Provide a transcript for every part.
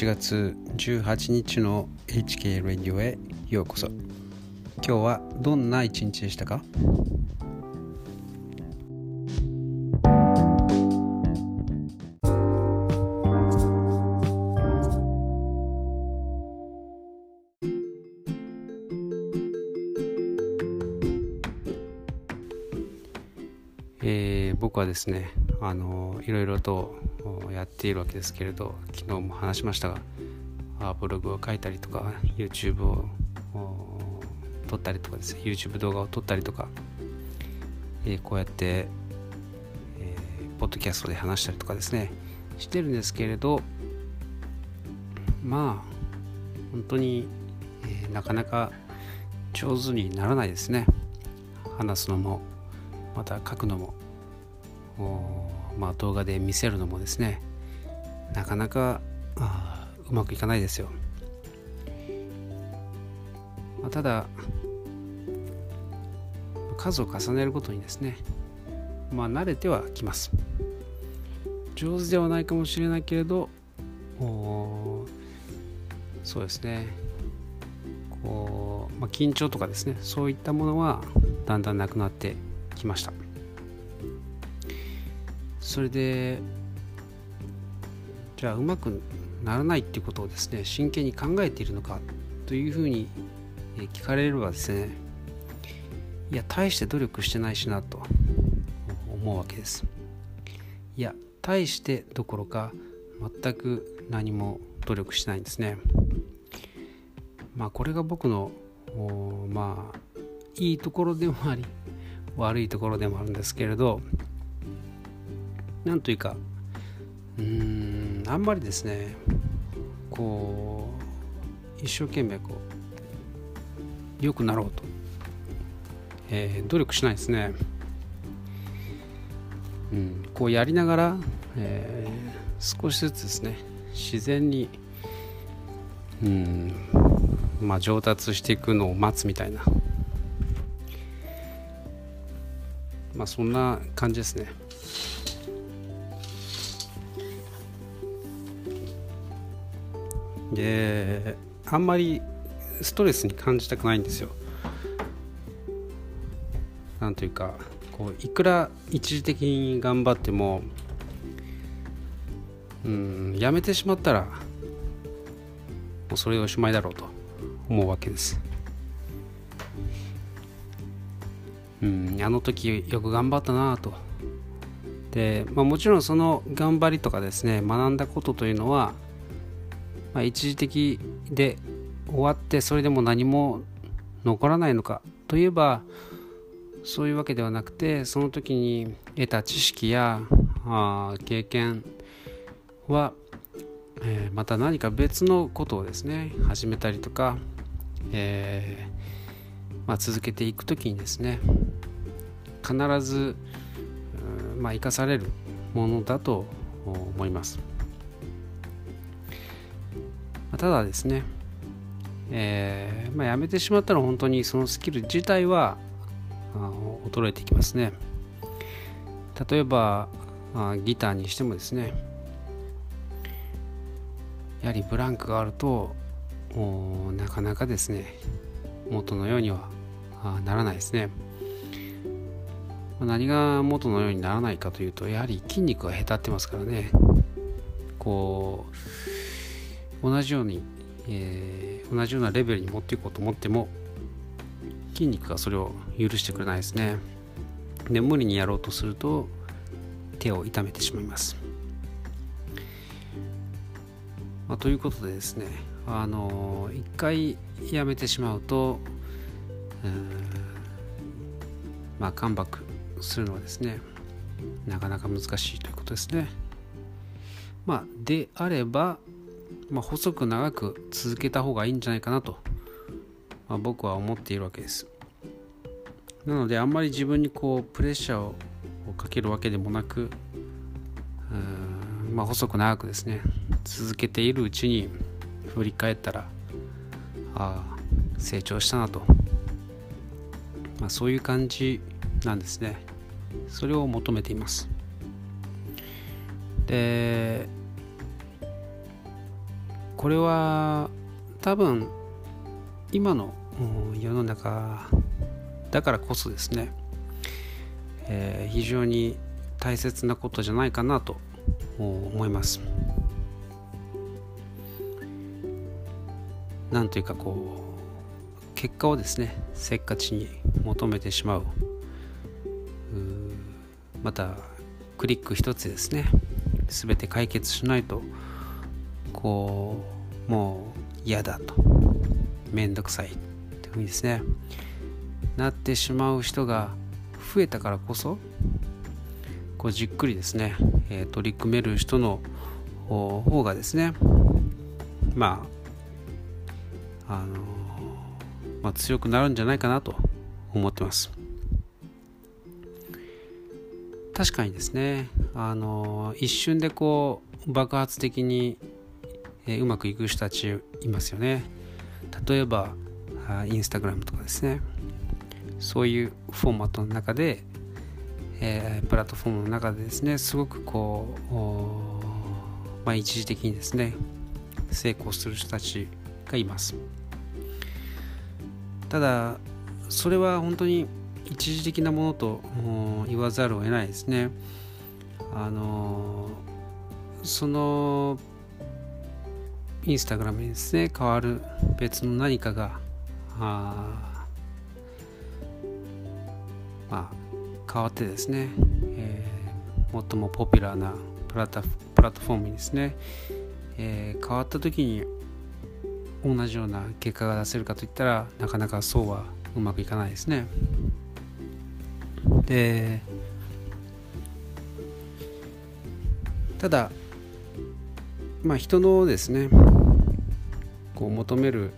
8月18日の HK レディオへようこそ。今日はどんな一日でしたか？えー、僕はですねあのいろいろとやっているわけですけれど昨日も話しましたがブログを書いたりとか YouTube を撮ったりとかですね YouTube 動画を撮ったりとか、えー、こうやって、えー、ポッドキャストで話したりとかですねしてるんですけれどまあ本当に、えー、なかなか上手にならないですね。話すのもまた書くのもまあ、動画で見せるのもですねなかなかうまくいかないですよ、まあ、ただ数を重ねるごとにですねまあ慣れてはきます。上手ではないかもしれないけれどそうですね。こう、まあ、緊張とかですねそういったものはだんだんなくなってきました。それでじゃあうまくならないっていうことをですね真剣に考えているのかというふうに聞かれればですねいや大して努力してないしなと思うわけです。いや大してどころか全く何も努力しないんですね。まあこれが僕のまあいいところでもあり悪いところでもあるんですけれどなんというかうーんあんまりですねこう一生懸命こう良くなろうと、えー、努力しないですね、うん、こうやりながら、えー、少しずつですね自然にうんまあ上達していくのを待つみたいな。まあそんな感じですね。であんまりストレスに感じたくないんですよ。なんというかこういくら一時的に頑張ってもうんやめてしまったらもうそれでおしまいだろうと思うわけです。うんあの時よく頑張ったなと。で、まあ、もちろんその頑張りとかですね学んだことというのはまあ、一時的で終わってそれでも何も残らないのかといえばそういうわけではなくてその時に得た知識やあ経験は、えー、また何か別のことをですね始めたりとか、えー、まあ、続けていく時にですね必ず、まあ、生かされるものだと思います。ただですね、えー、まあ、やめてしまったら本当にそのスキル自体は衰えていきますね。例えばあギターにしてもですねやはりブランクがあるとなかなかですね元のようにはならないですね。何が元のようにならないかというとやはり筋肉がへたってますからね。こう同じように、えー、同じようなレベルに持っていこうと思っても筋肉がそれを許してくれないですね。で無理にやろうとすると手を痛めてしまいます、まあ、ということでですねあの一回やめてしまうと、まあカムバックするのはですねなかなか難しいということですね。まあであればまあ、細く長く続けた方がいいんじゃないかなと、まあ、僕は思っているわけです。なのであんまり自分にこうプレッシャーをかけるわけでもなくまあ、細く長くですね続けているうちに振り返ったらああ成長したなと、まあ、そういう感じなんですね。それを求めています。でこれは多分今の世の中だからこそですね、えー、非常に大切なことじゃないかなと思います。なんというかこう結果をですねせっかちに求めてしまうまたクリック一つですね全て解決しないとこうもう嫌だと。めんどくさいっていうふうにですね。なってしまう人が増えたからこそこうじっくりですね、えー、取り組める人の方がですねまああのまあ、強くなるんじゃないかなと思ってます。確かにですねあの一瞬でこう爆発的に、え、うまくいく人たちいますよね。例えばインスタグラムとかですね。そういうフォーマットの中で、え、プラットフォームの中でですねすごくこう、まあ、一時的にですね成功する人たちがいます。ただそれは本当に一時的なものと言わざるを得ないですね。あのそのインスタグラムにですね変わる別の何かがあまあ変わってですね、えー、最もポピュラーなプラタプラットフォームにですね、えー、変わった時に同じような結果が出せるかといったらなかなかそうはうまくいかないですね。でただまあ人のですねこう求める、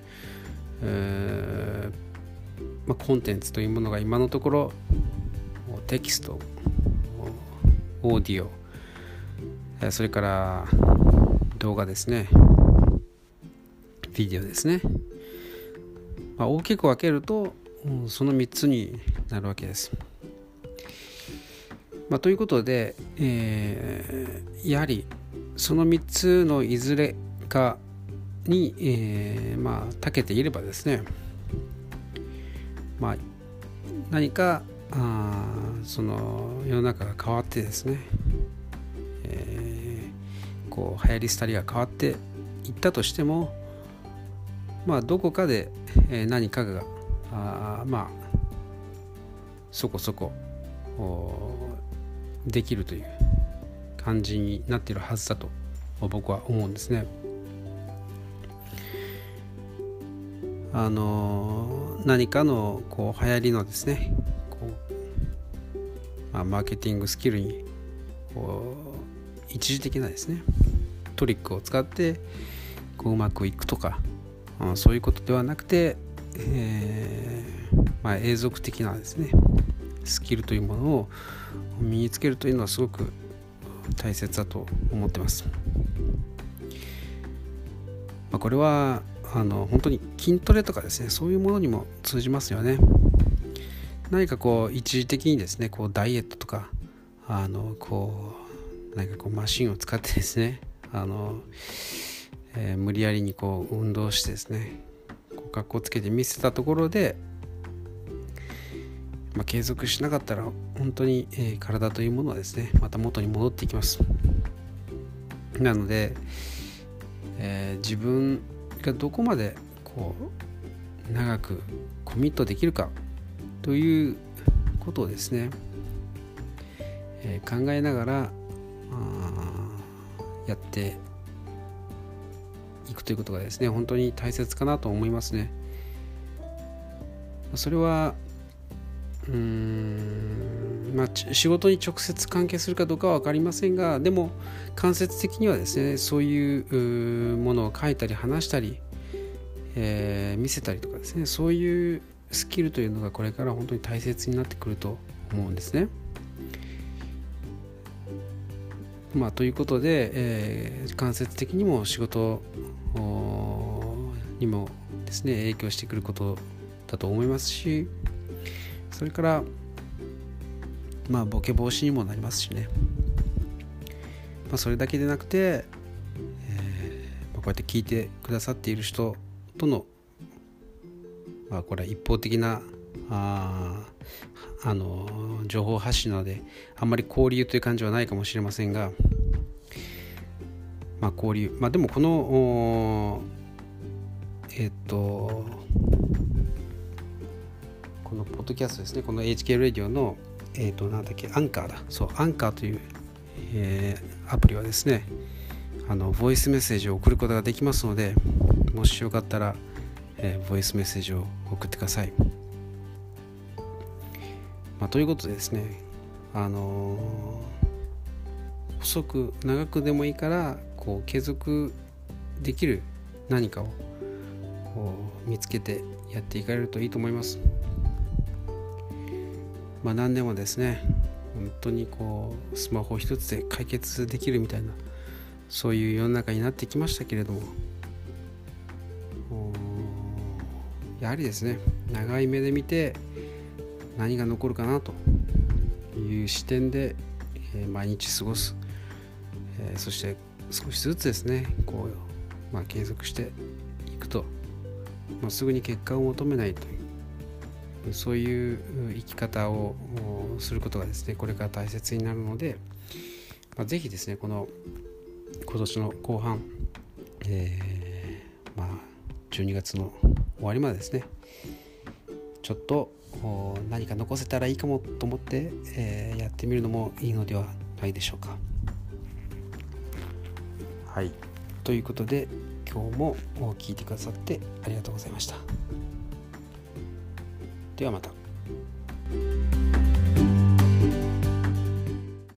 えーまあ、コンテンツというものが今のところテキストオーディオそれから動画ですねビデオですね、まあ、大きく分けるとその3つになるわけです。まあ、ということで、えー、やはりその3つのいずれかに、えー、まあ長けていればですね、まあ、何かあその世の中が変わってですね、えー、こう流行り廃りが変わっていったとしてもまあどこかで、え何かがあまあそこそこできるという感じになっているはずだと僕は思うんですね。あの何かのこう流行りのですね、まあ、マーケティングスキルにこう一時的なですねトリックを使ってこううまくいくとか、うん、そういうことではなくて、えーまあ、永続的なですねスキルというものを身につけるというのはすごく大切だと思ってます。まあ、これはあの本当に筋トレとかですねそういうものにも通じますよね。何かこう一時的にですねこうダイエットとかあのこう何かこうマシンを使ってですねあの、えー、無理やりにこう運動してですねこう格好つけて見せたところでまあ、継続しなかったら本当に、えー、体というものはですねまた元に戻っていきますなので、えー、自分がどこまでこう長くコミットできるかということをですね、えー、考えながらやっていくということがですね本当に大切かなと思いますね。それはうんまあ、仕事に直接関係するかどうかは分かりませんがでも間接的にはですねそういうものを書いたり話したり、えー、見せたりとかですねそういうスキルというのがこれから本当に大切になってくると思うんですね。まあ、ということで、えー、間接的にも仕事にもですね影響してくることだと思いますしそれからまあボケ防止にもなりますしね、まあ、それだけでなくて、えー、こうやって聞いてくださっている人とのまあこれは一方的なああの情報発信なのであんまり交流という感じはないかもしれませんがまあ交流。まあでもこのえっ、とこのポッドキャストですねこの HK ラディオのえっ、となんだっけアンカーだそうアンカーという、えー、アプリはですねあのボイスメッセージを送ることができますのでもしよかったら、えー、ボイスメッセージを送ってください。まあ、ということでですねあの、細く長くでもいいからこう継続できる何かを見つけてやっていかれるといいと思います。まあ、何でもですね本当にこうスマホ一つで解決できるみたいなそういう世の中になってきましたけれどもやはりですね長い目で見て何が残るかなという視点で、え毎日過ごす、えそして少しずつですねこう、まあ、継続していくと、まあ、すぐに結果を求めないというそういう生き方をすることがですねこれから大切になるので、まあ、ぜひですねこの今年の後半、えー、まあ12月の終わりまでですねちょっと何か残せたらいいかもと思って、えー、やってみるのもいいのではないでしょうか。はいということで今日も聞いてくださってありがとうございました。ではまた。